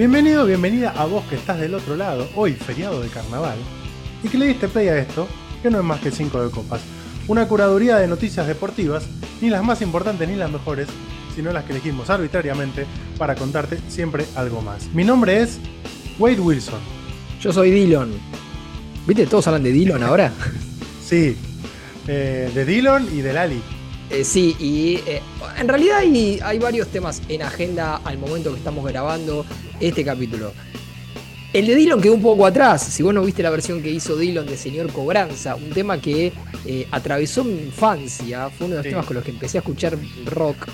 Bienvenido, bienvenida a vos que estás del otro lado, hoy feriado de carnaval, y que le diste play a esto, que no es más que 5 de copas. Una curaduría de noticias deportivas, ni las más importantes ni las mejores, sino las que elegimos arbitrariamente para contarte siempre algo más. Mi nombre es Wade Wilson. Yo soy Dillon. ¿Viste? Todos hablan de Dillon ahora. Sí, eh, de Dillon y de Lali. Eh, sí, y eh, en realidad hay, hay varios temas en agenda al momento que estamos grabando este capítulo. El de Dillon quedó un poco atrás. Si vos no viste la versión que hizo Dillon de Señor Cobranza, un tema que eh, atravesó mi infancia, fue uno de los Sí. temas con los que empecé a escuchar rock.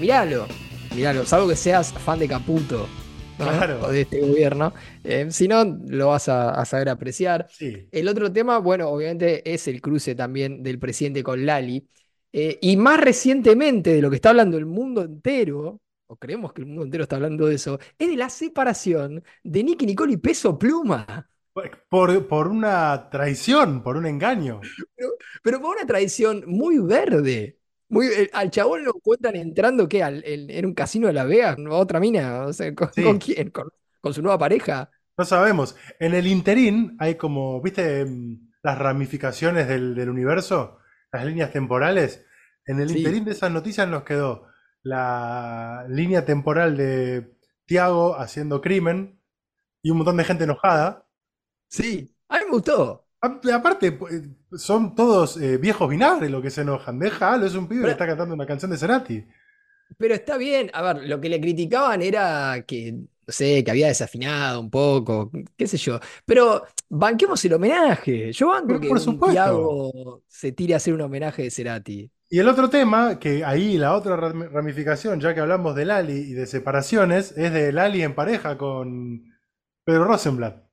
Miralo, miralo, salvo que seas fan de Caputo ¿no? Claro. o de este gobierno. Eh, si no, lo vas a, a saber apreciar. Sí. El otro tema, bueno, obviamente es el cruce también del presidente con Lali. Eh, y más recientemente de lo que está hablando el mundo entero, o creemos que el mundo entero está hablando de eso, es de la separación de Nicky Nicole y Peso Pluma. Por, por una traición, por un engaño. Pero por una tradición muy verde. Muy, eh, al chabón lo cuentan entrando, ¿qué? Al, en, en un casino de La Vega, a otra mina. O sea, ¿con, Sí. con quién? ¿Con, con su nueva pareja? No sabemos. En el interín hay como, ¿viste? mm, Las ramificaciones del, del universo, las líneas temporales. En el Sí. interín de esas noticias nos quedó la línea temporal de Tiago haciendo crimen y un montón de gente enojada. Sí, a mí me gustó. A- Aparte, pues, son todos eh, viejos vinagres los que se enojan. Déjalo, es un pibe que está cantando una canción de Cerati. Pero está bien, a ver, lo que le criticaban era que, no sé, que había desafinado un poco, qué sé yo. Pero banquemos el homenaje. Yo banco que por supuesto. Se tire a hacer un homenaje de Cerati. Y el otro tema, que ahí la otra ram- ramificación, ya que hablamos de Lali y de separaciones, es de Lali en pareja con Pedro Rosenblatt.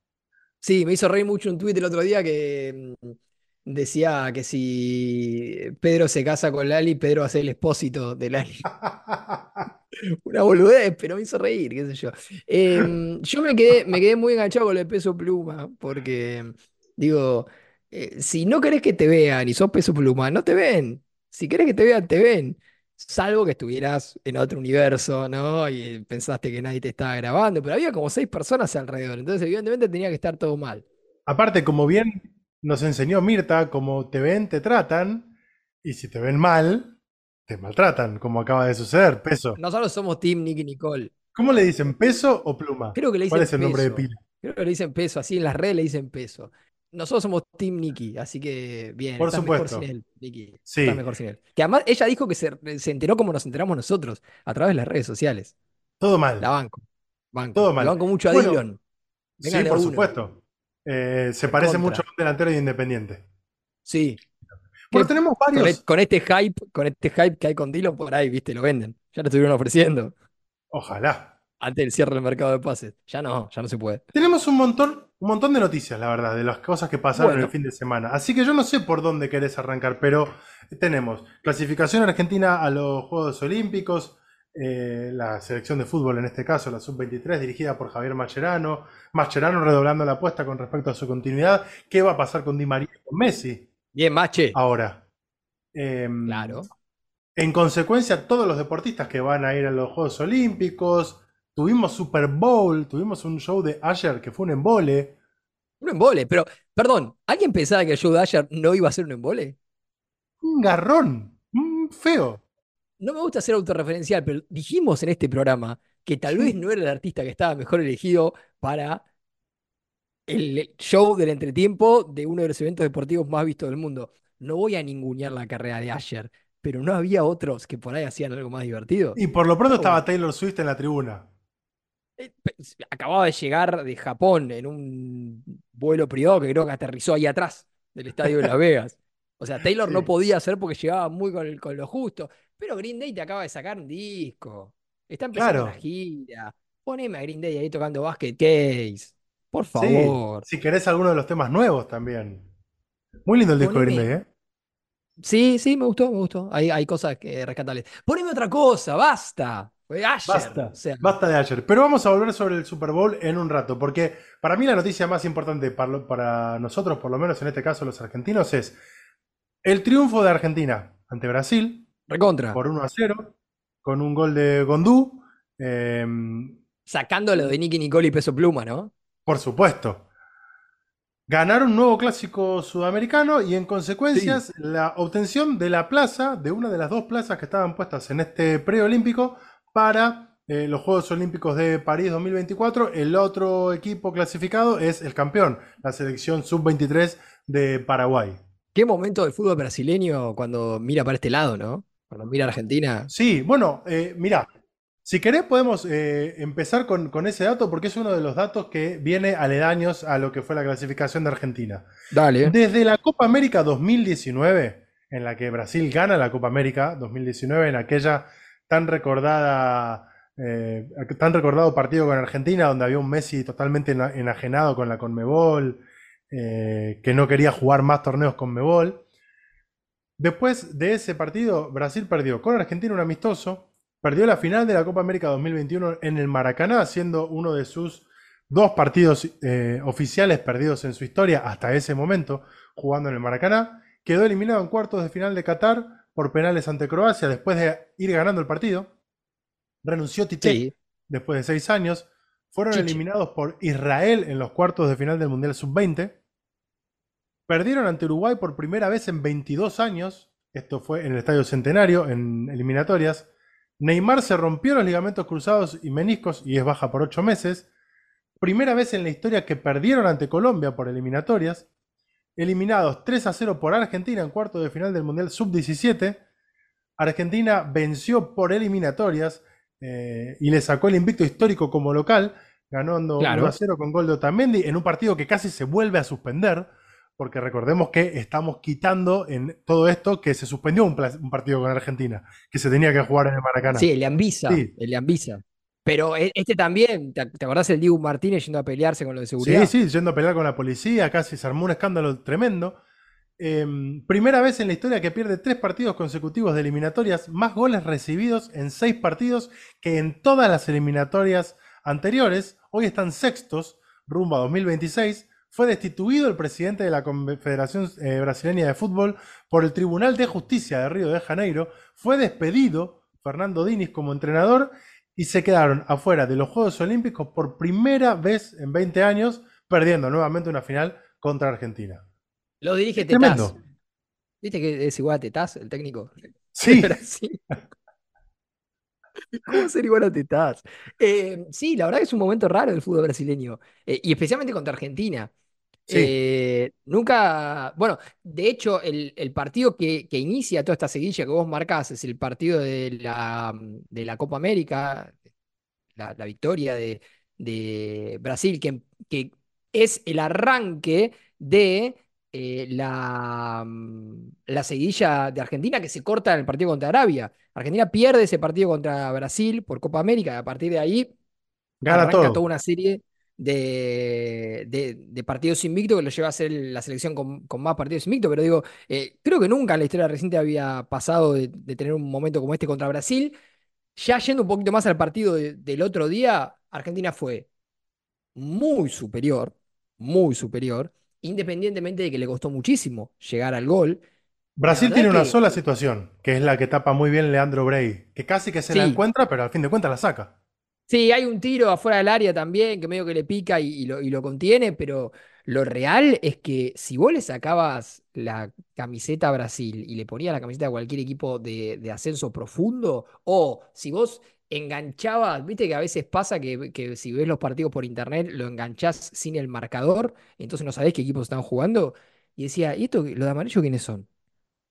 Sí, me hizo reír mucho un tuit el otro día que mm, decía que si Pedro se casa con Lali, Pedro va a ser el expósito de Lali. Una boludez, pero me hizo reír, qué sé yo. Em, yo me quedé, me quedé muy enganchado con lo de peso pluma, porque digo, eh, si no querés que te vean y sos peso pluma, no te ven. Si querés que te vean, te ven. Salvo que estuvieras en otro universo, ¿no? Y pensaste que nadie te estaba grabando, pero había como seis personas alrededor, entonces evidentemente tenía que estar todo mal. Aparte, como bien nos enseñó Mirta, como te ven, te tratan, y si te ven mal, te maltratan, como acaba de suceder. Peso. Nosotros somos Team Nicky Nicole. ¿Cómo le dicen? ¿Peso o pluma? Creo que le ¿Cuál dicen es el nombre de pila? Creo que le dicen peso, así en las redes le dicen peso. Nosotros somos Team Nicky, así que bien, Por estás mejor supuesto. sin él, Nicky. Sí. Estás mejor sin él. Que además ella dijo que se, se enteró como nos enteramos nosotros, a través de las redes sociales. Todo mal. La banco. Banco. Todo mal. banco mucho a Bueno. Sí, por uno. supuesto. Eh, se parece Contra. mucho a un delantero de Independiente. Sí. Bueno, tenemos Con, varios. e- con este hype, con este hype que hay con Dillon por ahí, viste, lo venden. Ya lo estuvieron ofreciendo Ojalá. antes del cierre del mercado de pases. Ya no, ya no se puede. Tenemos un montón, un montón de noticias, la verdad, de las cosas que pasaron Bueno. el fin de semana. Así que yo no sé por dónde querés arrancar, pero tenemos clasificación argentina a los Juegos Olímpicos, eh, la selección de fútbol, en este caso, la sub-23, dirigida por Javier Mascherano. Mascherano redoblando la apuesta con respecto a su continuidad. ¿Qué va a pasar con Di María y con Messi Bien, Mache. ahora? Em, Claro. En consecuencia, todos los deportistas que van a ir a los Juegos Olímpicos, tuvimos Super Bowl, tuvimos un show de Asher que fue un embole. Un embole, pero, perdón, ¿alguien pensaba que el show de Asher no iba a ser un embole? Un garrón, un feo. No me gusta ser autorreferencial, pero dijimos en este programa que tal vez no era el artista que estaba mejor elegido para el show del entretiempo de uno de los eventos deportivos más vistos del mundo. No voy a ningunear la carrera de Asher, pero no había otros que por ahí hacían algo más divertido. Y por lo pronto estaba Taylor Swift en la tribuna. Eh, Acababa de llegar de Japón en un vuelo privado que creo que aterrizó ahí atrás del estadio de Las Vegas. O sea, Taylor no podía hacer porque llegaba muy con, el- con lo justo. Pero Green Day te acaba de sacar un disco. Está empezando Claro. la gira. Poneme a Green Day ahí tocando Basket Case. Por Sí, favor. si querés alguno de los temas nuevos también. Muy lindo el disco de Green Day, ¿eh? Sí, sí, me gustó, me gustó. Hay, hay cosas que rescatables. Poneme otra cosa, basta. Asher, Basta, o sea, basta de ayer. Pero vamos a volver sobre el Super Bowl en un rato, porque para mí la noticia más importante para nosotros, por lo menos en este caso los argentinos, es el triunfo de Argentina ante Brasil recontra. por 1 a 0, con un gol de Gondú. eh, Sacándolo de Nicky Nicole y Peso Pluma, ¿no? Por supuesto. Ganaron un nuevo clásico sudamericano y en consecuencias la obtención de la plaza, de una de las dos plazas que estaban puestas en este preolímpico para eh, los Juegos Olímpicos de París 2024. El otro equipo clasificado es el campeón, la selección sub-23 de Paraguay. Qué momento del fútbol brasileño cuando mira para este lado, ¿no? Cuando mira Argentina. Sí, bueno, eh, mira, si querés podemos eh, empezar con, con ese dato porque es uno de los datos que viene aledaños a lo que fue la clasificación de Argentina. Dale. Desde la Copa América 2019, en la que Brasil gana la Copa América 2019, en aquella tan recordada, eh, tan recordado partido con Argentina, donde había un Messi totalmente ena- enajenado con la Conmebol, eh, que no quería jugar más torneos Conmebol. Después de ese partido, Brasil perdió con Argentina un amistoso, perdió la final de la Copa América 2021 en el Maracaná, siendo uno de sus dos partidos eh, oficiales perdidos en su historia hasta ese momento, jugando en el Maracaná. Quedó eliminado en cuartos de final de Qatar por penales ante Croacia después de ir ganando el partido. Renunció Tite Sí. después de seis años. Fueron eliminados por Israel en los cuartos de final del Mundial Sub-20. Perdieron ante Uruguay por primera vez en 22 años. Esto fue en el Estadio Centenario, en eliminatorias. Neymar se rompió los ligamentos cruzados y meniscos y es baja por 8 meses. Primera vez en la historia que perdieron ante Colombia por eliminatorias. Eliminados 3 a 0 por Argentina en cuartos de final del Mundial Sub-17. Argentina venció por eliminatorias eh, y le sacó el invicto histórico como local, ganando Claro. 1 a 0 con gol de Otamendi en un partido que casi se vuelve a suspender, porque recordemos que estamos quitando en todo esto que se suspendió un, partido con Argentina, que se tenía que jugar en el Maracaná. Sí, el Ambisa. Sí. El Ambisa. Pero e- este también, ¿te, te acordás el Dibu Martínez yendo a pelearse con lo de seguridad? Sí, sí, yendo a pelear con la policía, casi se armó un escándalo tremendo. Eh, primera vez en la historia que pierde tres partidos consecutivos de eliminatorias, más goles recibidos en seis partidos que en todas las eliminatorias anteriores. Hoy están sextos, rumbo a 2026. Fue destituido el presidente de la Confederación eh, Brasileña de Fútbol por el Tribunal de Justicia de Río de Janeiro. Fue despedido Fernando Diniz como entrenador y se quedaron afuera de los Juegos Olímpicos por primera vez en 20 años, perdiendo nuevamente una final contra Argentina. Lo dirige Tetaz. tremendo. ¿Viste que es igual a Tetaz, el técnico? Sí. ¿Cómo ser igual a Tetaz? Eh, sí, la verdad que es un momento raro del fútbol brasileño. eh, y especialmente contra Argentina. Sí. Eh, nunca, bueno, de hecho, el, el partido que, que inicia toda esta seguilla que vos marcás es el partido de la, de la Copa América, la, la victoria de, de Brasil, que, que es el arranque de eh, la, mm, la seguidilla de Argentina que se corta en el partido contra Arabia. Argentina pierde ese partido contra Brasil por Copa América, y a partir de ahí Gana todo. toda una serie de, de- de partidos invictos que lo lleva a ser la selección con, con más partidos invictos, pero digo, eh, creo que nunca en la historia reciente había pasado de, de tener un momento como este contra Brasil. Ya yendo un poquito más al partido de- del otro día, Argentina fue muy superior, muy superior, independientemente de que le costó muchísimo llegar al gol. Brasil tiene una que- sola situación, que es la que tapa muy bien Leandro Brey, que casi que se la encuentra, pero al fin de cuentas la saca. Sí, hay un tiro afuera del área también que medio que le pica y, y lo, y lo contiene, pero lo real es que si vos le sacabas la camiseta a Brasil y le ponías la camiseta a cualquier equipo de, de ascenso profundo, o si vos enganchabas, viste que a veces pasa que, que si ves los partidos por internet lo enganchás sin el marcador, entonces no sabés qué equipos están jugando, y decía, ¿y esto, los de amarillo quiénes son?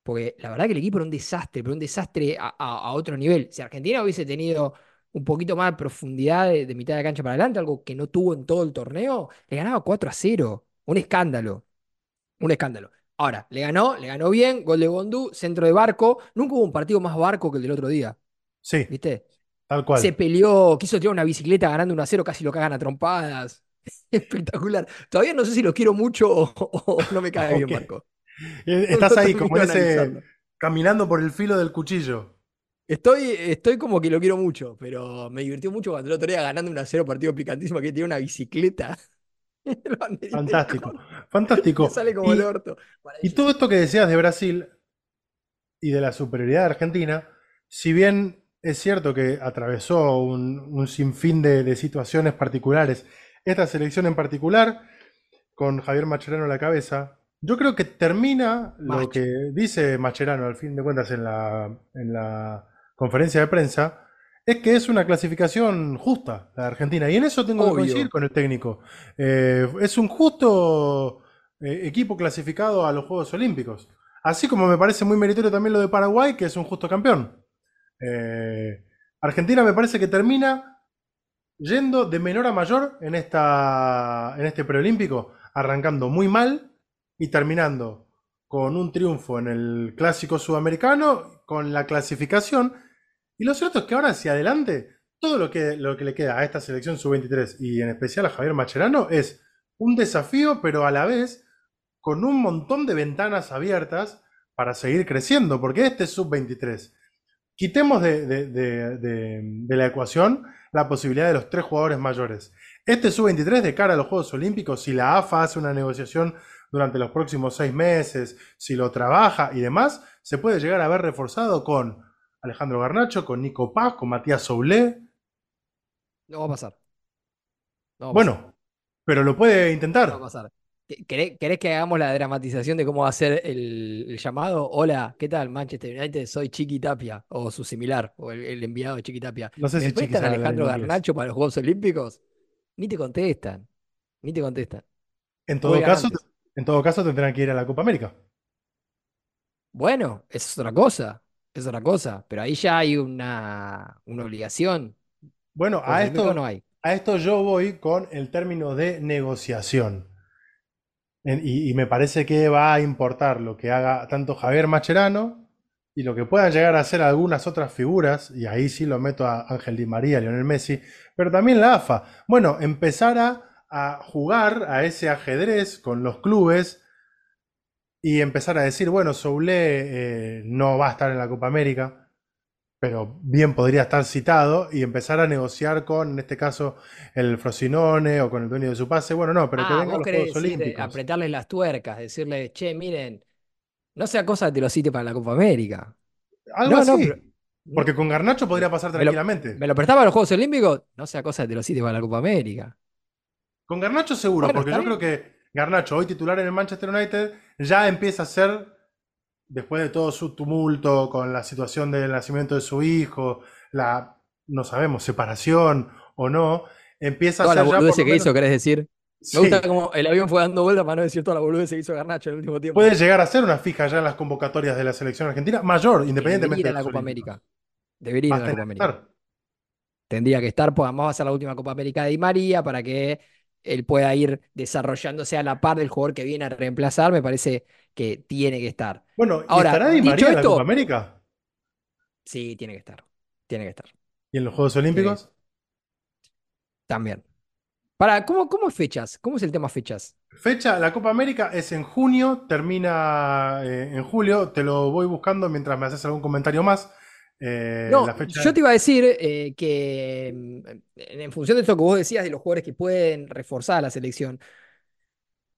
Porque la verdad que el equipo era un desastre, pero un desastre a, a- a otro nivel. Si Argentina hubiese tenido un poquito más de profundidad de, de mitad de cancha para adelante, algo que no tuvo en todo el torneo, le ganaba 4 a 0. Un escándalo. Un escándalo. Ahora, le ganó, le ganó bien, gol de Gondú, centro de barco. Nunca hubo un partido más barco que el del otro día, Sí, ¿viste? Tal cual. Se peleó, quiso tirar una bicicleta ganando 1 a 0, casi lo cagan a trompadas. Espectacular. Todavía no sé si lo quiero mucho o, o no me cae bien, Ok. Marco. Eh, Estás No ahí como ese, caminando por el filo del cuchillo. Estoy, estoy como que lo quiero mucho, pero me divirtió mucho cuando el otro día ganando un a 0 partido picantísimo que tiene una bicicleta. Fantástico, fantástico. Sale como Y- el orto. Y todo esto que decías de Brasil y de la superioridad de Argentina, si bien es cierto que atravesó un, un sinfín de, de situaciones particulares. Esta selección en particular, con Javier Macherano a la cabeza, yo creo que termina lo que dice Macherano al fin de cuentas en la, en la conferencia de prensa, es que es una clasificación justa la de Argentina. Y en eso tengo que coincidir con el técnico. Eh, es un justo eh, equipo clasificado a los Juegos Olímpicos. Así como me parece muy meritorio también lo de Paraguay, que es un justo campeón. Eh, Argentina me parece que termina yendo de menor a mayor en, esta, en este preolímpico, arrancando muy mal y terminando con un triunfo en el clásico sudamericano, con la clasificación. Y lo cierto es que ahora hacia adelante, todo lo que, lo que le queda a esta selección sub-23 y en especial a Javier Macherano es un desafío, pero a la vez con un montón de ventanas abiertas para seguir creciendo, porque este es sub-23. Quitemos de, de- de- de- de la ecuación la posibilidad de los tres jugadores mayores. Este sub-23 de cara a los Juegos Olímpicos, si la AFA hace una negociación durante los próximos seis meses, si lo trabaja y demás, se puede llegar a ver reforzado con Alejandro Garnacho, con Nico Paz, con Matías Soulé. No va a pasar. No va a pasar. Bueno, pero lo puede No va a intentar. pasar. ¿Qué- ¿Querés, querés que hagamos la dramatización de cómo va a ser el, el llamado? Hola, ¿qué tal, Manchester United? Soy Chiqui Tapia, o su similar, o el, el enviado de Chiqui Tapia. No sé ¿Me si prestan a Alejandro. Garnacho para los Juegos Olímpicos? Ni te contestan, ni te contestan. En todo Juegan caso, antes. en todo caso tendrán que ir a la Copa América. Bueno, esa es otra cosa, es otra cosa, pero ahí ya hay una, una obligación. Bueno, a esto, no hay. a esto yo voy con el término de negociación. Y, me parece que va a importar lo que haga tanto Javier Macherano y lo que puedan llegar a hacer algunas otras figuras, y ahí sí lo meto a Ángel Di María, Lionel Messi, pero también la AFA. Bueno, empezar a, a jugar a ese ajedrez con los clubes y empezar a decir, bueno, Soulé eh, no va a estar en la Copa América, pero bien podría estar citado y empezar a negociar con, en este caso, el Frosinone o con el dueño de su pase. Bueno, no, pero que Ah, venga a los Juegos decir, eh, Olímpicos. apretarles las tuercas, decirles, che, miren, no sea cosa que te lo cite para la Copa América. Algo No, no, así. pero- Porque con Garnacho podría pasar Me lo- tranquilamente. ¿Me lo prestaba a los Juegos Olímpicos? No sea cosa que te lo cite para la Copa América. Con Garnacho seguro, Bueno, porque yo creo que Garnacho, hoy titular en el Manchester United, ya empieza a ser, después de todo su tumulto con la situación del nacimiento de su hijo, la, no sabemos, separación o no, empieza a Toda la ser ya boludez que hizo, menos- querés decir. Sí, Me gusta como el avión fue dando vueltas para no decir toda la boludez que hizo Garnacho en el último tiempo. puede llegar a ser una fija ya en las convocatorias de la selección argentina, mayor, independientemente Debería ir a de la Copa. América. Debería ir a a la Copa América. Tendría que estar, pues además va a ser la última Copa América de Di María para que él pueda ir desarrollándose a la par del jugador que viene a reemplazar. Me parece que tiene que estar. Bueno, ¿y Ahora, estará Di María en la esto- Copa América? Sí, tiene que estar. Tiene que estar. ¿Y en los Juegos Olímpicos? También. Para, ¿cómo, cómo es fechas? ¿Cómo es el tema fechas? Fecha, la Copa América es en junio, termina eh, en julio. Te lo voy buscando mientras me haces algún comentario más. Eh, No, la fecha- yo te iba a decir eh, que mm, en en función de esto que vos decías de los jugadores que pueden reforzar a la selección,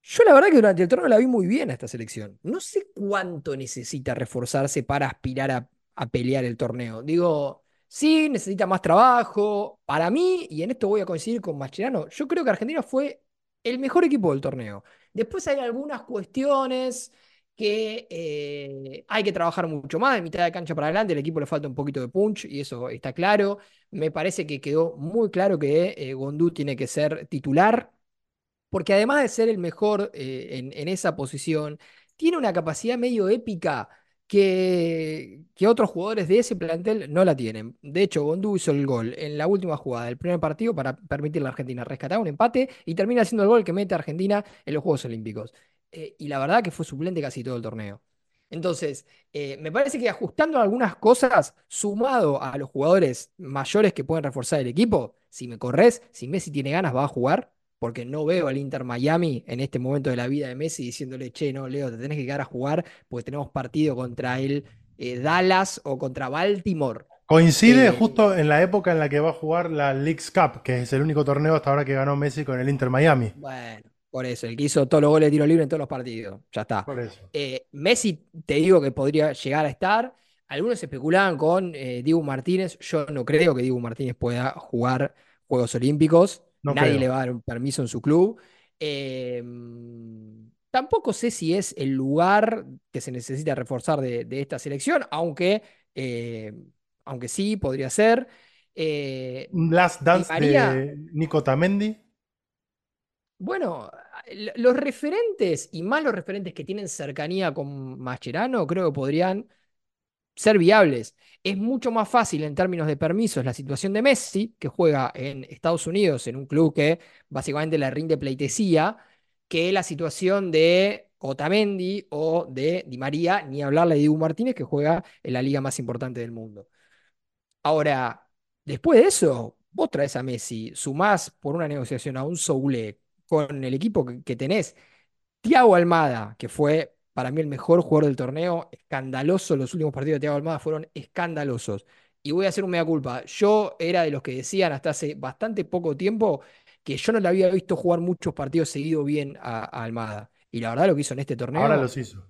yo la verdad que durante el torneo la vi muy bien a esta selección. No sé cuánto necesita reforzarse para aspirar a, a pelear el torneo. Digo, sí, necesita más trabajo. Para mí, y en esto voy a coincidir con Mascherano, yo creo que Argentina fue el mejor equipo del torneo. Después hay algunas cuestiones que eh, hay que trabajar mucho más. De mitad de cancha para adelante, el equipo le falta un poquito de punch y eso está claro. Me parece que quedó muy claro que eh, Gondú tiene que ser titular, porque además de ser el mejor eh, en, esa posición, tiene una capacidad medio épica que, otros jugadores de ese plantel no la tienen. De hecho, Gondú hizo el gol en la última jugada del primer partido para permitirle a Argentina rescatar un empate y termina haciendo el gol que mete a Argentina en los Juegos Olímpicos. Eh, y la verdad que fue suplente casi todo el torneo. Entonces, eh, me parece que ajustando algunas cosas, sumado a los jugadores mayores que pueden reforzar el equipo, si me corres, si Messi tiene ganas, va a jugar, porque no veo al Inter Miami en este momento de la vida de Messi diciéndole, che, no, Leo, te tenés que quedar a jugar porque tenemos partido contra el eh, Dallas o contra Baltimore. Coincide Eh, justo en la época en la que va a jugar la Leagues Cup, que es el único torneo hasta ahora que ganó Messi con el Inter Miami. Bueno, por eso, el que hizo todos los goles de tiro libre en todos los partidos. Ya está. Por eso. Eh, Messi, te digo que podría llegar a estar. Algunos especulaban con eh, Dibu Martínez. Yo no creo que Dibu Martínez pueda jugar Juegos Olímpicos. No Nadie creo. le va a dar un permiso en su club. Eh, tampoco sé si es el lugar que se necesita reforzar de, de esta selección, aunque, eh, aunque sí, podría ser. Eh, Di Dance María, de Nico Tamendi. Bueno, los referentes y más los referentes que tienen cercanía con Mascherano, creo que podrían ser viables. Es mucho más fácil en términos de permisos la situación de Messi, que juega en Estados Unidos en un club que básicamente le rinde pleitesía, que la situación de Otamendi o de Di María, ni hablarle de Dibu Martínez, que juega en la liga más importante del mundo. Ahora, después de eso, vos traes a Messi, sumás por una negociación a un Soule con el equipo que, que tenés Thiago Almada, que fue para mí el mejor jugador del torneo, escandaloso, los últimos partidos de Thiago Almada fueron escandalosos. Y voy a hacer un mea culpa. Yo era de los que decían hasta hace bastante poco tiempo que yo no le había visto jugar muchos partidos seguidos bien a, a Almada. Y la verdad lo que hizo en este Ahora torneo, los hizo.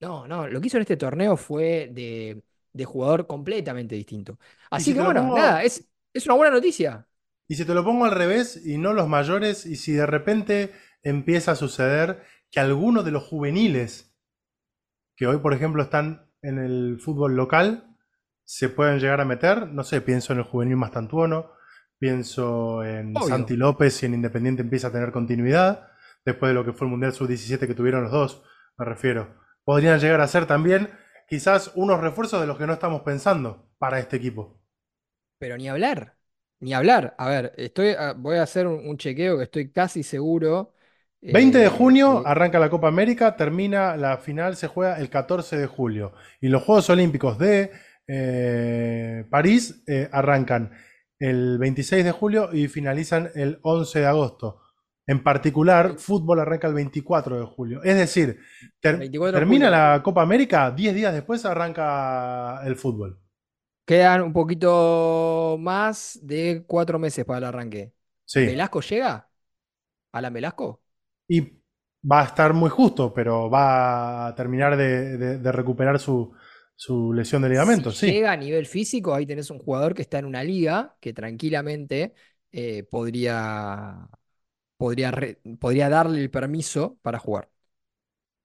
no, no, lo que hizo en este torneo fue de, de jugador completamente distinto. Así si que lo bueno, nada, es, es una buena noticia. Y si te lo pongo al revés y no los mayores, y si de repente empieza a suceder que alguno de los juveniles que hoy, por ejemplo, están en el fútbol local, se pueden llegar a meter, no sé, pienso en el juvenil Mastantuono, pienso en Obvio. Santi López si en Independiente empieza a tener continuidad, después de lo que fue el Mundial Sub-17 que tuvieron los dos, me refiero. Podrían llegar a ser también quizás unos refuerzos de los que no estamos pensando para este equipo. Pero ni hablar, ni hablar. A ver, estoy, a- voy a hacer un, un chequeo que estoy casi seguro. 20 de eh, junio arranca la Copa América, termina la final, se juega el 14 de julio. Y los Juegos Olímpicos de eh, París eh, arrancan el 26 de julio y finalizan el 11 de agosto. En particular, fútbol arranca el 24 de julio. Es decir, ter- 24 de termina la Copa América, 10 días después arranca el fútbol. Quedan un poquito más de cuatro meses para el arranque. Sí. ¿Velasco llega? ¿Alan Velasco? Y va a estar muy justo, pero va a terminar de, de- de recuperar su, su lesión de ligamento, Si sí. llega a nivel físico, ahí tenés un jugador que está en una liga que tranquilamente eh, podría, podría, re- podría darle el permiso para jugar.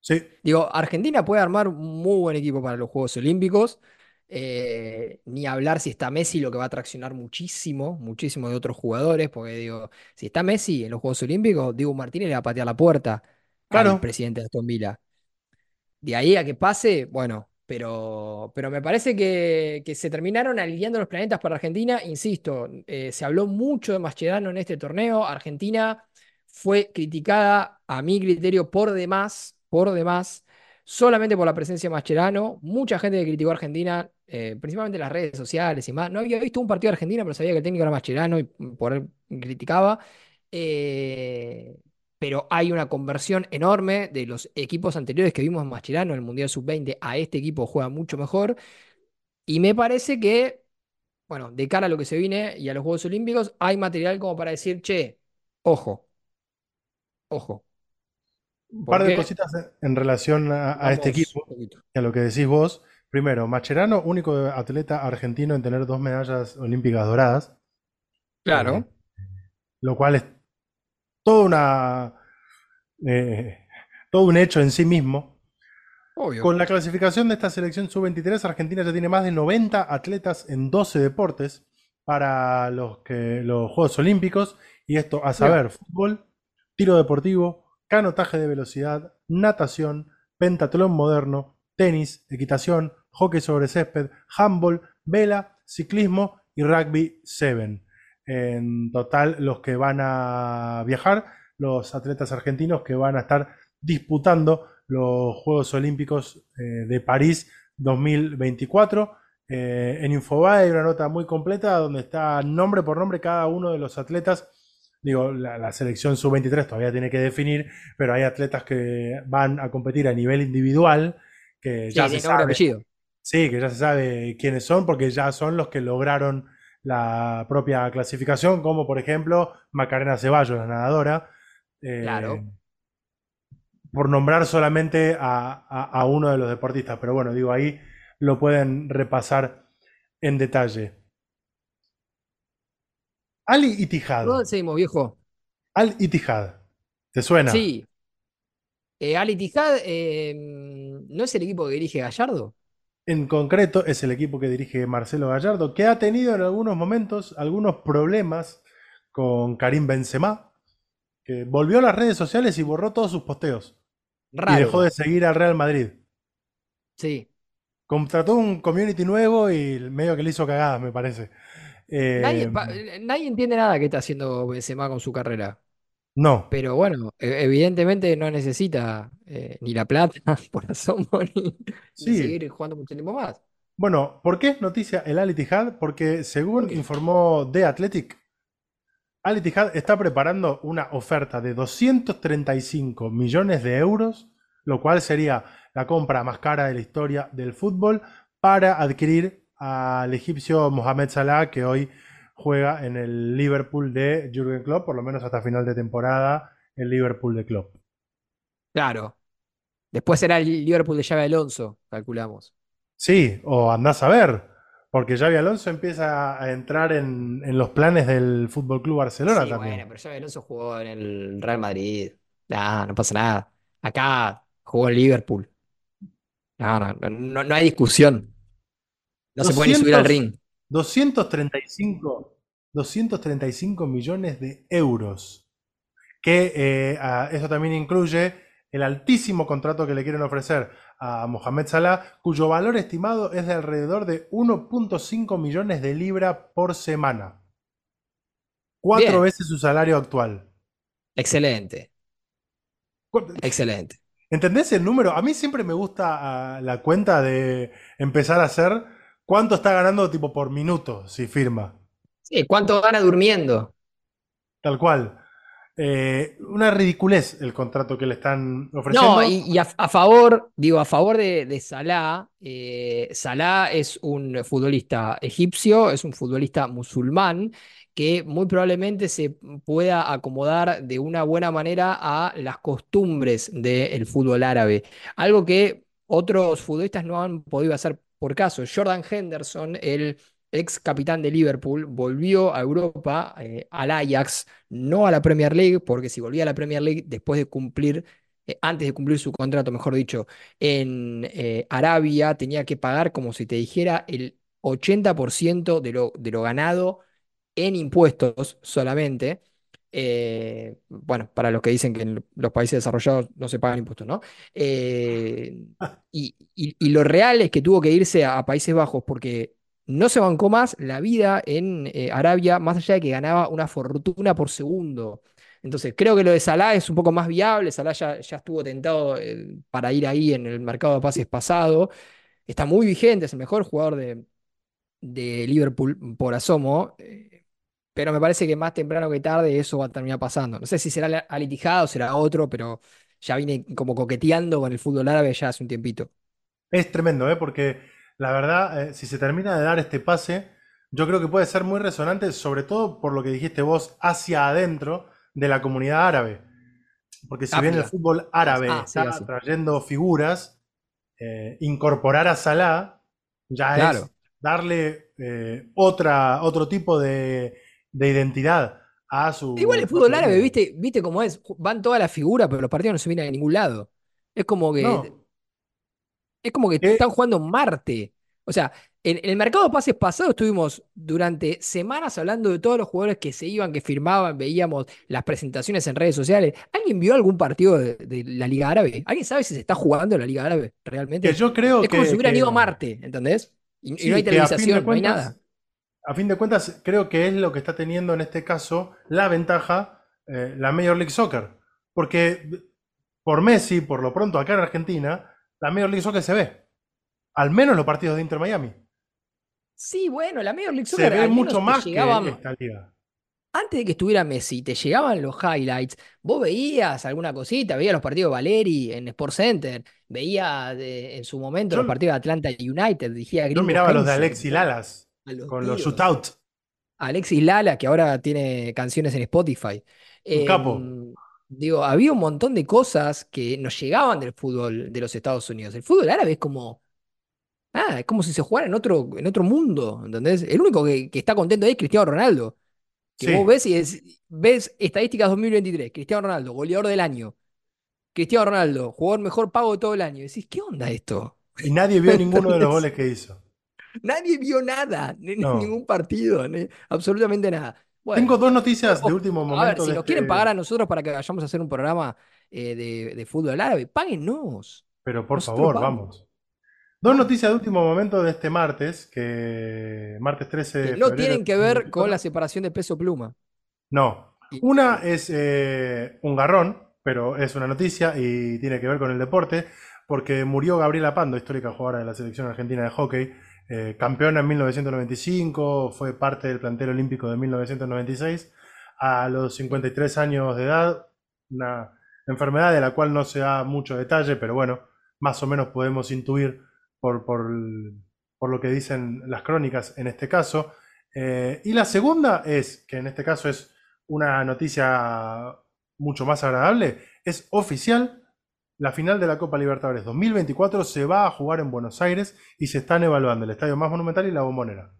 Sí, Digo, Argentina puede armar un muy buen equipo para los Juegos Olímpicos. Eh, ni hablar si está Messi, lo que va a atraccionar muchísimo, muchísimo de otros jugadores, porque digo, si está Messi en los Juegos Olímpicos, Diego Martínez le va a patear la puerta al presidente de Aston Villa. De ahí a que pase, bueno, pero, pero me parece que, que se terminaron alineando los planetas para Argentina. Insisto, eh, se habló mucho de Mascherano en este torneo. Argentina fue criticada, a mi criterio, por demás, por demás, solamente por la presencia de Mascherano. Mucha gente que criticó a Argentina, eh, principalmente en las redes sociales y más. No había visto un partido de Argentina, pero sabía que el técnico era Mascherano y por él criticaba. Eh, pero hay una conversión enorme de los equipos anteriores que vimos en Mascherano en el Mundial Sub-20 a este equipo juega mucho mejor. Y me parece que, bueno, de cara a lo que se viene y a los Juegos Olímpicos, hay material como para decir, che, ojo, ojo, Un par de cositas en relación a, a este equipo y a lo que decís vos. Primero, Macherano, único atleta argentino en tener dos medallas olímpicas doradas, eh, Claro, lo cual es toda una, eh, todo un hecho en sí mismo. obvio. Con la clasificación de esta selección sub-23, Argentina ya tiene más de 90 atletas en 12 deportes para los, que, los Juegos Olímpicos. Y esto a saber, fútbol, tiro deportivo, canotaje de velocidad, natación, pentatlón moderno, tenis, equitación, hockey sobre césped, handball, vela, ciclismo y rugby 7. En total, los que van a viajar, los atletas argentinos que van a estar disputando los Juegos Olímpicos eh, de París 2024. Eh, en Infobae hay una nota muy completa donde está nombre por nombre cada uno de los atletas. Digo, la, la selección sub-23 todavía tiene que definir, pero hay atletas que van a competir a nivel individual, que sí, ya se sabe, apellido. Sí, que ya se sabe quiénes son, porque ya son los que lograron la propia clasificación, como por ejemplo Macarena Ceballos, la nadadora. eh, Claro. por nombrar solamente a, a- a uno de los deportistas. Pero bueno, digo, ahí lo pueden repasar en detalle. Ali Itihad. ¿Dónde seguimos, viejo? Al Itihad. ¿Te suena? Sí. Eh, Al Ittihad, eh, ¿no es el equipo que dirige Gallardo? En concreto, es el equipo que dirige Marcelo Gallardo, que ha tenido en algunos momentos algunos problemas con Karim Benzema, que volvió a las redes sociales y borró todos sus posteos. Raro. Y dejó de seguir al Real Madrid. Sí. Contrató un community nuevo y medio que le hizo cagadas, me parece. Eh, Nadie, pa- nadie entiende nada que está haciendo Benzema con su carrera. No. Pero bueno, e- evidentemente no necesita eh, ni la plata por asomo ni, seguir jugando mucho tiempo más. Bueno, ¿por qué es noticia el Al Ittihad? Porque según informó The Athletic, Al Ittihad está preparando una oferta de 235 millones de euros, lo cual sería la compra más cara de la historia del fútbol para adquirir al egipcio Mohamed Salah, que hoy juega en el Liverpool de Jürgen Klopp, por lo menos hasta final de temporada, el Liverpool de Klopp. Claro. Después será el Liverpool de Xabi Alonso, calculamos. Sí, o andás a ver, porque Xavi Alonso empieza a entrar en, en los planes del Fútbol Club Barcelona Sí, también. bueno, pero Xabi Alonso jugó en el Real Madrid. Nah, no pasa nada. Acá jugó en Liverpool. No, no, no, hay discusión. No se puede ni subir al 200 ring. 235, 235 millones de euros. Que eh, a- eso también incluye el altísimo contrato que le quieren ofrecer a Mohamed Salah, cuyo valor estimado es de alrededor de 1.5 millones de libras por semana. Cuatro Bien. veces su salario actual. Excelente, excelente. ¿Entendés el número? A mí siempre me gusta ah, la cuenta de empezar a hacer cuánto está ganando tipo por minuto si firma. Sí, ¿cuánto gana durmiendo? Tal cual. Eh, una ridiculez el contrato que le están ofreciendo. No, y, y a, a favor, digo, a favor de, de Salah, eh, Salah es un futbolista egipcio, es un futbolista musulmán que muy probablemente se pueda acomodar de una buena manera a las costumbres del fútbol árabe. Algo que otros futbolistas no han podido hacer por caso. Jordan Henderson, el ex capitán de Liverpool, volvió a Europa, eh, al Ajax, no a la Premier League, porque si volvía a la Premier League después de cumplir, eh, antes de cumplir su contrato, mejor dicho, en eh, Arabia, tenía que pagar, como si te dijera, el 80% de lo, de lo ganado en impuestos solamente. Eh, bueno, para los que dicen que en los países desarrollados no se pagan impuestos, ¿no? Eh, y, y- y lo real es que tuvo que irse a, a Países Bajos porque no se bancó más la vida en eh, Arabia, más allá de que ganaba una fortuna por segundo. Entonces, creo que lo de Salah es un poco más viable. Salah ya, ya estuvo tentado para ir ahí en el mercado de pases pasado. Está muy vigente, es el mejor jugador de, de Liverpool por asomo. Pero me parece que más temprano que tarde eso va a terminar pasando. No sé si será la- Al Ittihad o será otro, pero ya vine como coqueteando con el fútbol árabe ya hace un tiempito. Es tremendo, ¿eh? Porque la verdad, eh, si se termina de dar este pase, yo creo que puede ser muy resonante, sobre todo por lo que dijiste vos, hacia adentro de la comunidad árabe. Porque si bien el fútbol árabe Ah, sí, está trayendo figuras, eh, incorporar a Salah ya Claro. es darle eh, otra, otro tipo de, de identidad a su. Igual el fútbol árabe. ¿viste, viste cómo es? Van todas las figuras, pero los partidos no se miran a ningún lado. Es como que, No, es como que que- están jugando Marte. O sea, en, en el mercado de pases pasado estuvimos durante semanas hablando de todos los jugadores que se iban, que firmaban, veíamos las presentaciones en redes sociales. ¿Alguien vio algún partido de, de la Liga Árabe? ¿Alguien sabe si se está jugando en la Liga Árabe realmente? que yo creo es como que, si hubieran que- ido a Marte, ¿entendés? Y, y no hay televisación, no hay nada. A fin de cuentas, creo que es lo que está teniendo en este caso la ventaja eh, la Major League Soccer. Porque por Messi, por lo pronto acá en Argentina, la Major League Soccer se ve. Al menos los partidos de Inter Miami. Sí, bueno, la Major League Se Soccer ve al menos mucho más llegaban- que esta liga. Antes de que estuviera Messi, te llegaban los highlights, vos veías alguna cosita, veías los partidos de Valeri en Sports Center, veías de- en su momento Yo- los partidos de Atlanta United, dijera Yo miraba los de Alexis Lalas los con los tíos. shootouts. Alexis Lala, que ahora tiene canciones en Spotify. Un capo. Digo, había un montón de cosas que nos llegaban del fútbol de los Estados Unidos. El fútbol árabe es como, Nada, es como si se jugara en otro, en otro mundo, ¿entendés? El único que, que está contento ahí es Cristiano Ronaldo. Que vos Sí, ves y es- ves estadísticas 2023, Cristiano Ronaldo, goleador del año. Cristiano Ronaldo, jugador mejor pago de todo el año. Y decís, ¿qué onda esto? y nadie vio ninguno de los goles que hizo. Nadie vio nada, ni- No. ningún partido, ni- absolutamente nada. Tengo dos noticias de último a ver, momento si nos quieren este. pagar a nosotros para que vayamos a hacer un programa eh, de, de fútbol árabe, páguennos. Pero por Nosotros favor, vamos, vamos. Dos noticias de último momento de este martes, que martes 13 Que de no febrero tienen que ver con 2024. la separación de peso pluma. No. Una es eh, un garrón, pero es una noticia y tiene que ver con el deporte, porque murió Gabriela Pando, histórica jugadora de la selección argentina de hockey, eh, campeona en 1995, fue parte del plantel olímpico de 1996, a los 53 años de edad, una enfermedad de la cual no se da mucho detalle, pero bueno, más o menos podemos intuir por, por, lo que dicen las crónicas en este caso. Eh, y la segunda es, que en este caso es una noticia mucho más agradable, es oficial, la final de la Copa Libertadores 2024 se va a jugar en Buenos Aires y se están evaluando el estadio más monumental y la bombonera.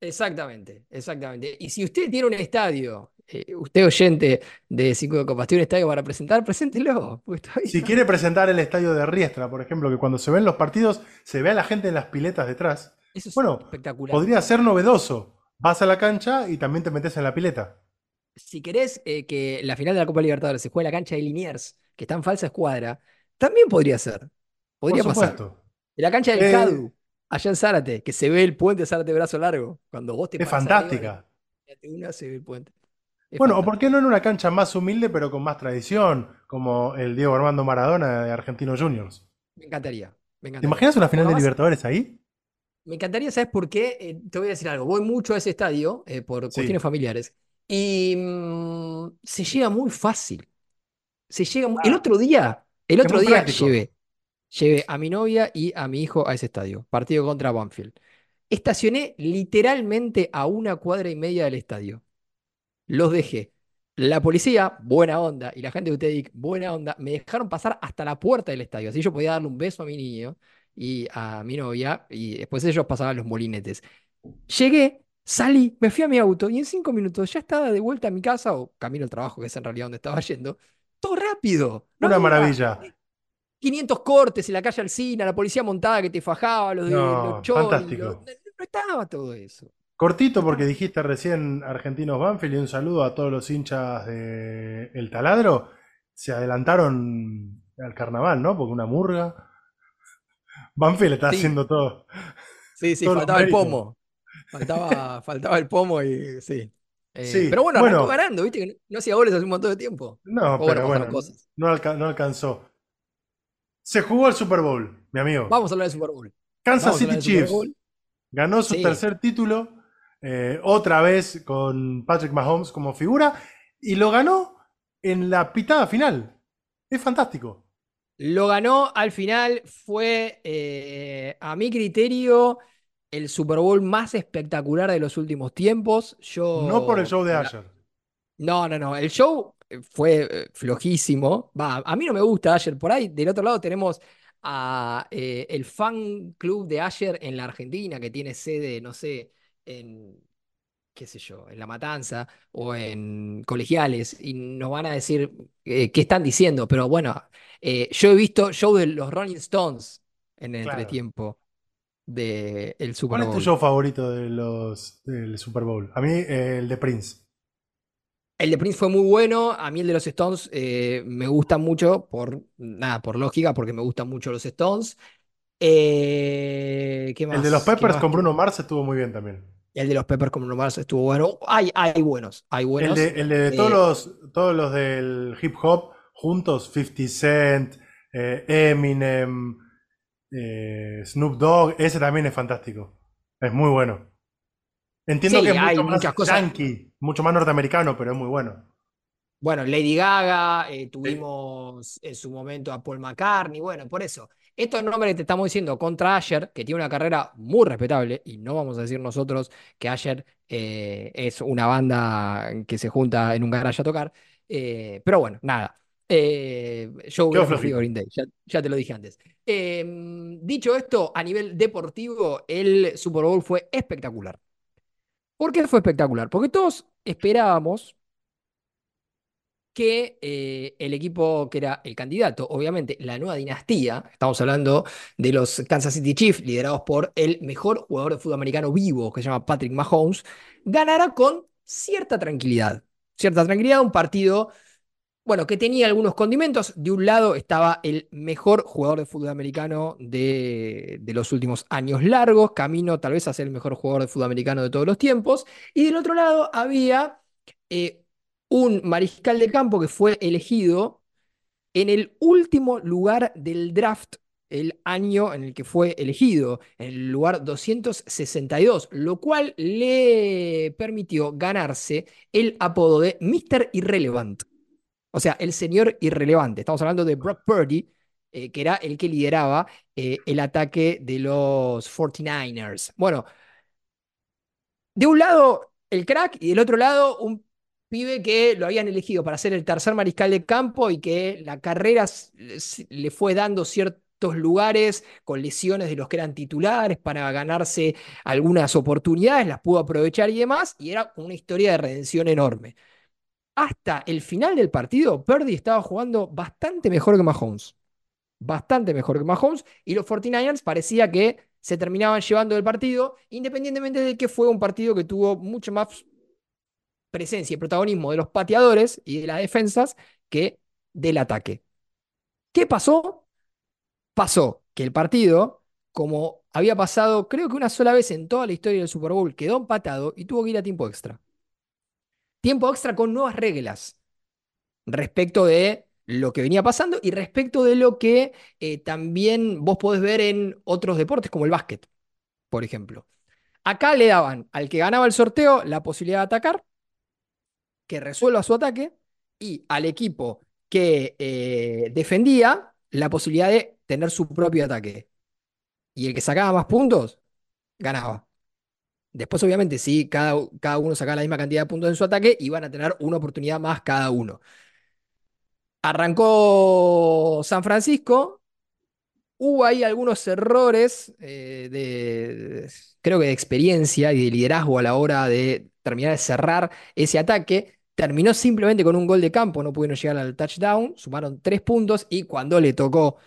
Exactamente, exactamente. Y si usted tiene un estadio, eh, usted oyente de Cinco de Copas, tiene un estadio para presentar, preséntelo. Si quiere presentar el estadio de Riestra, por ejemplo, que cuando se ven los partidos se ve a la gente en las piletas detrás, Eso es bueno, espectacular. podría ser novedoso. Vas a la cancha y también te metes en la pileta. Si querés eh, que la final de la Copa Libertadores se juegue en la cancha de Liniers, que está en falsa escuadra, también podría ser. Por Podría pasar. supuesto. En la cancha del Eh, CADU, allá en Zárate, que se ve el puente Zárate Brazo Largo. Cuando vos te Es arriba fantástica. la tribuna, se ve el puente. Es Bueno, o por qué no en una cancha más humilde pero con más tradición, como el Diego Armando Maradona de Argentinos Juniors. Me encantaría. Me ¿Te imaginas una final de Libertadores ahí? Me encantaría, ¿sabes por qué? Eh, te voy a decir algo. Voy mucho a ese estadio eh, por cuestiones Sí. familiares y mm, se llega muy fácil. Se llega El Ah, otro día, el otro día práctico. llevé, llevé a mi novia y a mi hijo a ese estadio, partido contra Banfield. Estacioné literalmente a una cuadra y media del estadio. Los dejé. La policía, buena onda, y la gente de UTEDIC, buena onda, me dejaron pasar hasta la puerta del estadio. Así yo podía darle un beso a mi niño y a mi novia, y después ellos pasaban los molinetes. Llegué, salí, me fui a mi auto y en cinco minutos ya estaba de vuelta a mi casa o camino al trabajo, que es en realidad donde estaba yendo. Todo rápido. No Una maravilla. 500 cortes en la calle Alsina, la policía montada que te fajaba, los de los No, cholis, fantástico. los- No estaba todo eso. Cortito porque dijiste recién Argentinos Banfield y un saludo a todos los hinchas de El Taladro. Se adelantaron al carnaval, ¿no? Porque una murga. Banfield está Sí, haciendo todo, sí, sí, los faltaba el pomo. Faltaba, faltaba el pomo y sí. Eh, Sí, pero bueno, arrancó bueno, ganando, viste que no, hacía goles hace un montón de tiempo. no, pero bueno, cosas. no, alca- no alcanzó. Se jugó el Super Bowl, mi amigo. Vamos a hablar del Super Bowl. Kansas Vamos City Chiefs ganó su Sí, tercer título, eh, otra vez con Patrick Mahomes como figura, y lo ganó en la pitada final. Es fantástico. lo ganó al final. Fue, eh, a mi criterio, el Super Bowl más espectacular de los últimos tiempos. No por el Yo, show de ayer. no, no, no. El show eh, fue eh, flojísimo. Va, a mí no me gusta Ayer. Por ahí, del otro lado, tenemos a eh, el fan club de Ayer en la Argentina, que tiene sede, no sé, en, qué sé yo, en La Matanza o en Colegiales, y nos van a decir eh, qué están diciendo. Pero bueno, eh, yo he visto show de los Rolling Stones en el Claro. entretiempo del Super ¿Cuál es tu Bowl. show favorito de los, del Super Bowl? A mí, eh, el de Prince. El de Prince fue muy bueno. A mí el de los Stones eh, me gusta mucho por nada, por lógica, porque me gustan mucho los Stones. Eh, ¿qué El de los más? ¿Qué Peppers más? con ¿Qué Bruno más? Mars estuvo muy bien también. El de los Peppers como nomás estuvo bueno. Hay, hay buenos, hay El buenos. de, el de todos los, todos los del hip hop juntos, 50 Cent, Eminem, eh, Snoop Dogg, ese también es fantástico. Es muy bueno. Entiendo sí, que es mucho más cosas. yankee, mucho más norteamericano, pero es muy bueno. Bueno, Lady Gaga, eh, Sí. tuvimos en su momento a Paul McCartney, bueno, por eso. Estos nombres que te estamos diciendo contra Asher, que tiene una carrera muy respetable, y no vamos a decir nosotros que Asher eh, es una banda que se junta en un garage a tocar, eh, pero bueno, nada. Eh, flojito. Green Day, ya, ya te lo dije antes. Eh, dicho esto, a nivel deportivo, el Super Bowl fue espectacular. ¿Por qué fue espectacular? Porque todos esperábamos que eh, el equipo que era el candidato, obviamente la nueva dinastía, estamos hablando de los Kansas City Chiefs, liderados por el mejor jugador de fútbol americano vivo, que se llama Patrick Mahomes, ganara con cierta tranquilidad. Cierta tranquilidad, un partido, bueno, que tenía algunos condimentos. De un lado estaba el mejor jugador de fútbol americano de, los últimos años largos, camino tal vez a ser el mejor jugador de fútbol americano de todos los tiempos. Y del otro lado había eh, un mariscal de campo que fue elegido en el último lugar del draft, el año en el que fue elegido, en el lugar 262, lo cual le permitió ganarse el apodo de Mr. Irrelevant. O sea, el señor irrelevante. Estamos hablando de Brock Purdy, eh, que era el que lideraba eh, el ataque de los 49ers. Bueno, de un lado el crack y del otro lado un pibe que lo habían elegido para ser el tercer mariscal de campo y que la carrera le fue dando ciertos lugares con lesiones de los que eran titulares para ganarse algunas oportunidades, las pudo aprovechar y demás, y era una historia de redención enorme. Hasta el final del partido, Purdy estaba jugando bastante mejor que Mahomes. Bastante mejor que Mahomes, y los 49ers parecía que se terminaban llevando el partido, independientemente de que fue un partido que tuvo mucho más presencia y protagonismo de los pateadores y de las defensas que del ataque. ¿Qué pasó? Pasó que el partido, como había pasado creo que una sola vez en toda la historia del Super Bowl, quedó empatado y tuvo que ir a tiempo extra. Tiempo extra con nuevas reglas respecto de lo que venía pasando y respecto de lo que eh, también vos podés ver en otros deportes como el básquet, por ejemplo. Acá le daban al que ganaba el sorteo la posibilidad de atacar, que resuelva su ataque, y al equipo que eh, defendía la posibilidad de tener su propio ataque. Y el que sacaba más puntos, ganaba. Después, obviamente, si cada, cada uno sacaba la misma cantidad de puntos en su ataque, iban a tener una oportunidad más cada uno. Arrancó San Francisco. Hubo ahí algunos errores eh, de, creo que de experiencia y de liderazgo a la hora de terminar de cerrar ese ataque. Terminó simplemente con un gol de campo, no pudieron llegar al touchdown, sumaron tres puntos y cuando le tocó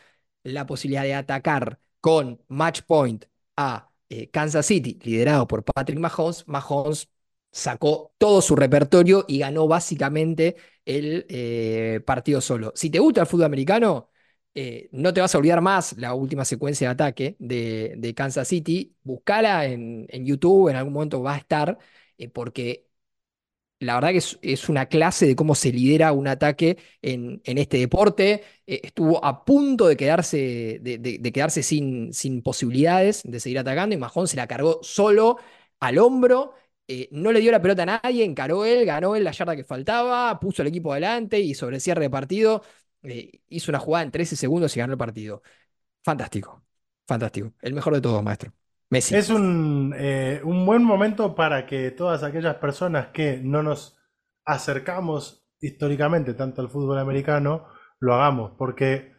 la posibilidad de atacar con match point a eh, Kansas City, liderado por Patrick Mahomes, Mahomes sacó todo su repertorio y ganó básicamente el eh, partido solo. Si te gusta el fútbol americano, eh, no te vas a olvidar más la última secuencia de ataque de, Kansas City. Buscala en, YouTube, en algún momento va a estar, porque la verdad que es, una clase de cómo se lidera un ataque en, este deporte. Eh, estuvo a punto de quedarse, de, quedarse sin, sin, posibilidades de seguir atacando y Mahón se la cargó solo al hombro. Eh, no le dio la pelota a nadie, encaró él, ganó él la yarda que faltaba, puso el equipo adelante y sobre el cierre de partido eh, hizo una jugada en 13 segundos y ganó el partido. Fantástico, fantástico. El mejor de todos, maestro. Messi. Es un, eh, un, buen momento para que todas aquellas personas que no nos acercamos históricamente tanto al fútbol americano lo hagamos, porque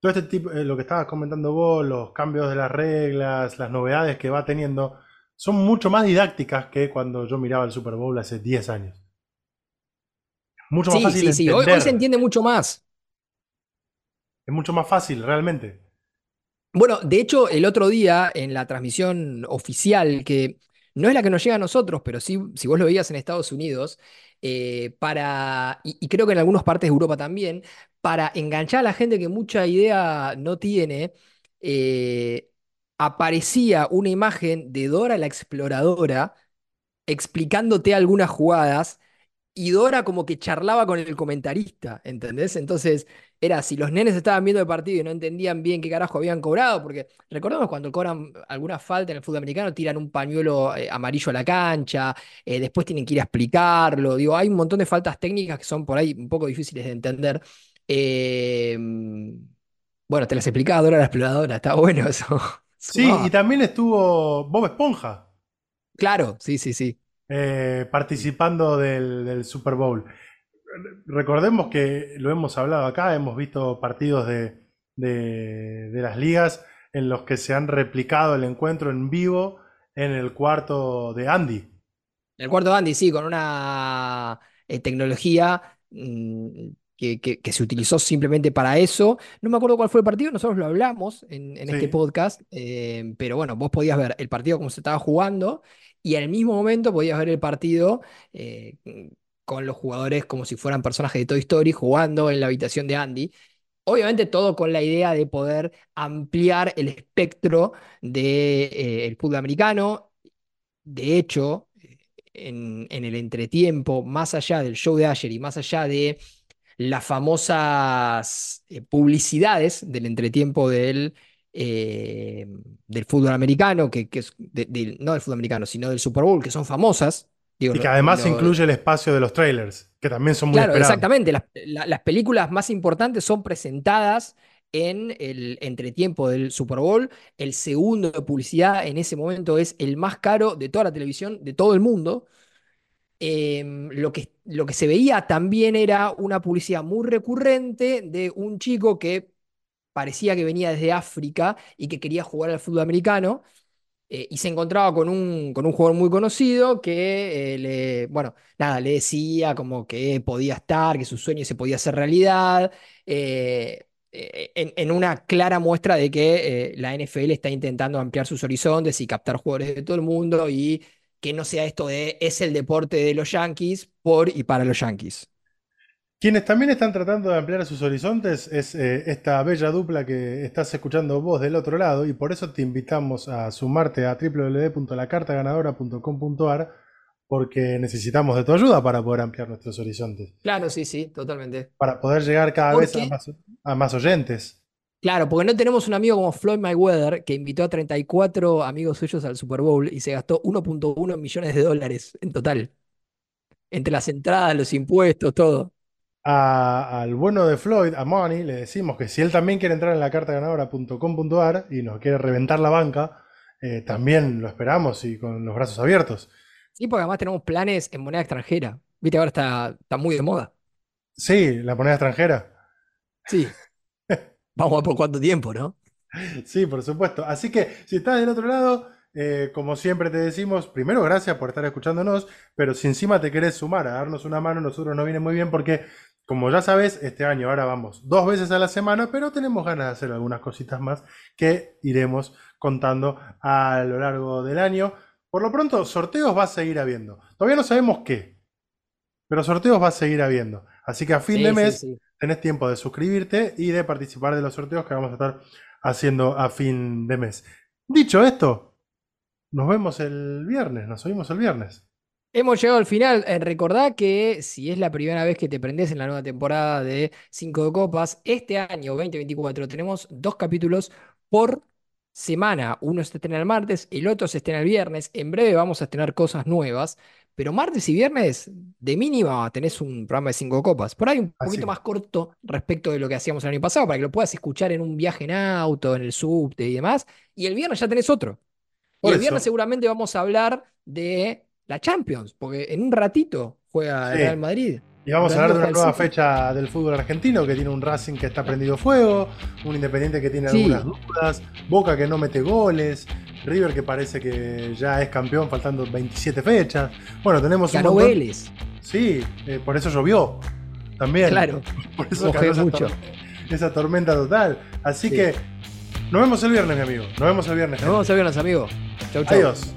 todo este tipo, eh, lo que estabas comentando vos, los cambios de las reglas, las novedades que va teniendo, son mucho más didácticas que cuando yo miraba el Super Bowl hace 10 años. Mucho más sí, fácil. Sí, sí, hoy, hoy se entiende mucho más. Es mucho más fácil, realmente. Bueno, de hecho, el otro día en la transmisión oficial, que no es la que nos llega a nosotros, pero sí, si vos lo veías en Estados Unidos, eh, para, y, creo que en algunas partes de Europa también, para enganchar a la gente que mucha idea no tiene, eh, aparecía una imagen de Dora la exploradora explicándote algunas jugadas y Dora como que charlaba con el comentarista, ¿entendés? Entonces era si los nenes estaban viendo el partido y no entendían bien qué carajo habían cobrado, porque recordemos cuando cobran alguna falta en el fútbol americano, tiran un pañuelo eh, amarillo a la cancha, eh, después tienen que ir a explicarlo, digo, hay un montón de faltas técnicas que son por ahí un poco difíciles de entender. Eh, bueno, te las explicaba Dora la exploradora, está bueno eso. Sí, y también estuvo Bob Esponja. Claro, sí, sí, sí. Eh, participando del, del, Super Bowl. Recordemos que lo hemos hablado acá, hemos visto partidos de, de, de las ligas en los que se han replicado el encuentro en vivo en el cuarto de Andy. El cuarto de Andy, sí, con una eh, tecnología mm, que, que- que se utilizó simplemente para eso. No me acuerdo cuál fue el partido, nosotros lo hablamos en, en este podcast, eh, pero bueno, vos podías ver el partido como se estaba jugando y al mismo momento podías ver el partido eh, con los jugadores como si fueran personajes de Toy Story jugando en la habitación de Andy. Obviamente todo con la idea de poder ampliar el espectro del fútbol americano. De hecho, eh, en, el entretiempo, más allá del show de ayer y más allá de las famosas eh, publicidades del entretiempo del, eh, del fútbol americano, que, es no del fútbol americano, sino del Super Bowl, que son famosas. Digo, Y que además lo- incluye el espacio de los trailers, que también son muy Claro, esperados. exactamente. Las, la- las películas más importantes son presentadas en el entretiempo del Super Bowl. El segundo de publicidad en ese momento es el más caro de toda la televisión de todo el mundo. Em, lo que, lo que se veía también era una publicidad muy recurrente de un chico que parecía que venía desde África y que quería jugar al fútbol americano. Eh, y se encontraba con un, con un jugador muy conocido que eh, le, bueno, nada, le decía como que podía estar, que su sueño se podía hacer realidad, eh, en, en una clara muestra de que la NFL está intentando ampliar sus horizontes y captar jugadores de todo el mundo y que no sea esto de es el deporte de los Yankees por y para los Yankees. Quienes también están tratando de ampliar sus horizontes es eh, esta bella dupla que estás escuchando vos del otro lado y por eso te invitamos a sumarte a www.lacartaganadora.com.ar porque necesitamos de tu ayuda para poder ampliar nuestros horizontes, Claro, sí, sí, totalmente. para poder llegar cada vez a más, a más oyentes. Claro, porque no tenemos un amigo como Floyd Mayweather que invitó a 34 amigos suyos al Super Bowl y se gastó 1.1 millones de dólares en total. Entre las entradas, los impuestos, todo. A- al bueno de Floyd, a Money, le decimos que si él también quiere entrar en la cartaganadora.com.ar y nos quiere reventar la banca, eh, también lo esperamos y con los brazos abiertos. Sí, porque además tenemos planes en moneda extranjera. Viste, ahora está, está muy de moda. Sí, la moneda extranjera. Sí. Vamos a ver por cuánto tiempo, ¿no? Sí, por supuesto. Así que si estás del otro lado, eh, como siempre te decimos, primero gracias por estar escuchándonos, pero si encima te querés sumar a darnos una mano, nosotros nos viene muy bien porque, como ya sabes, este año ahora vamos dos veces a la semana, pero tenemos ganas de hacer algunas cositas más que iremos contando a lo largo del año. Por lo pronto, sorteos va a seguir habiendo. Todavía no sabemos qué, pero sorteos va a seguir habiendo. Así que a fin Sí, de sí, mes sí. tenés tiempo de suscribirte y de participar de los sorteos que vamos a estar haciendo a fin de mes. Dicho esto, nos vemos el viernes, nos oímos el viernes. Hemos llegado al final. Eh, recordá que si es la primera vez que te prendés en la nueva temporada de Cinco de Copas, este año 2024 tenemos dos capítulos por semana. Uno se estrena el martes, el otro se estrena el viernes. En breve vamos a estrenar cosas nuevas. Pero martes y viernes, de mínima, tenés un programa de cinco copas. Por ahí un Así poquito más corto respecto de lo que hacíamos el año pasado, para que lo puedas escuchar en un viaje en auto, en el subte y demás. Y el viernes ya tenés otro. Y el viernes seguramente vamos a hablar de la Champions, porque en un ratito juega el Sí. Real Madrid. Y vamos a hablar de una nueva City. fecha del fútbol argentino que tiene un Racing que está prendido fuego, un Independiente que tiene Sí. algunas dudas, Boca que no mete goles, River que parece que ya es campeón faltando 27 fechas. Bueno, tenemos un Ganó montón. Vélez. Sí, eh, por eso llovió. También. Claro. Por eso esa, mucho. esa tormenta total. Así Sí. que nos vemos el viernes, mi amigo. Nos vemos el viernes. Nos vemos a viernes, amigo. Chau, chau. Adiós.